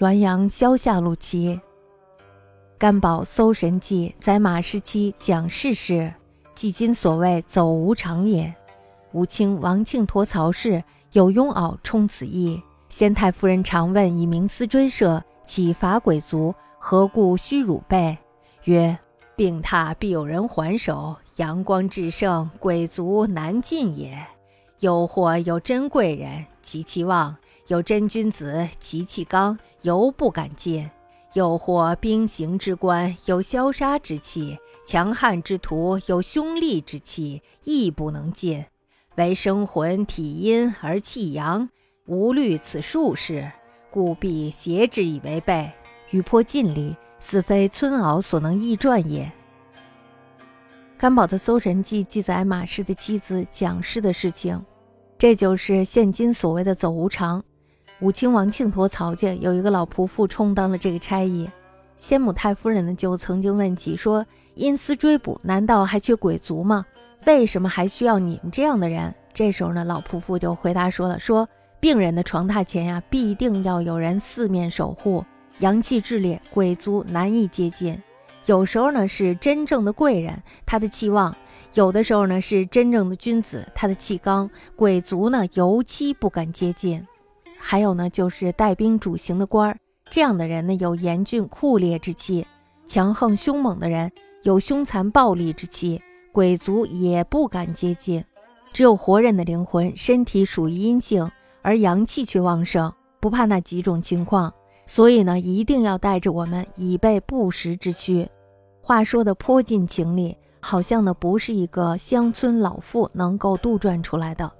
滦阳萧下路七，干宝搜神记，载马时期讲世事，即今所谓走无常也。武清王庆陀曹氏有庸敖充此意，先太夫人常问以冥思追射，岂伐鬼族？何故须汝备？曰：病榻必有人还手，阳光至盛，鬼族难进也。又或有真贵人，及其望。有真君子，其气刚，犹不敢见；又或兵行之官，有消杀之气；强悍之徒，有凶厉之气，亦不能见。唯生魂体阴而气阳，无虑此术士，故必挟之以为备，与颇尽力，似非村媪所能易传也。甘宝的《搜神记》记载马氏的妻子蒋氏的事情，这就是现今所谓的走无常。武清王庆陀曹家有一个老仆妇充当了这个差役，先母太夫人呢就曾经问起说：“因私追捕，难道还缺鬼卒吗？为什么还需要你们这样的人？”这时候呢，老仆妇就回答说了：“说病人的床榻前呀，必定要有人四面守护，阳气炽烈，鬼卒难以接近。有时候呢是真正的贵人，他的气旺；有的时候呢是真正的君子，他的气刚，鬼卒呢尤其不敢接近。”还有呢，就是带兵主行的官儿，这样的人呢，有严峻酷烈之气；强横凶猛的人，有凶残暴力之气。鬼族也不敢接近。只有活人的灵魂，身体属于阴性，而阳气却旺盛，不怕那几种情况。所以呢，一定要带着我们，以备不时之需。话说的颇尽情理，好像呢，不是一个乡村老妇能够杜撰出来的。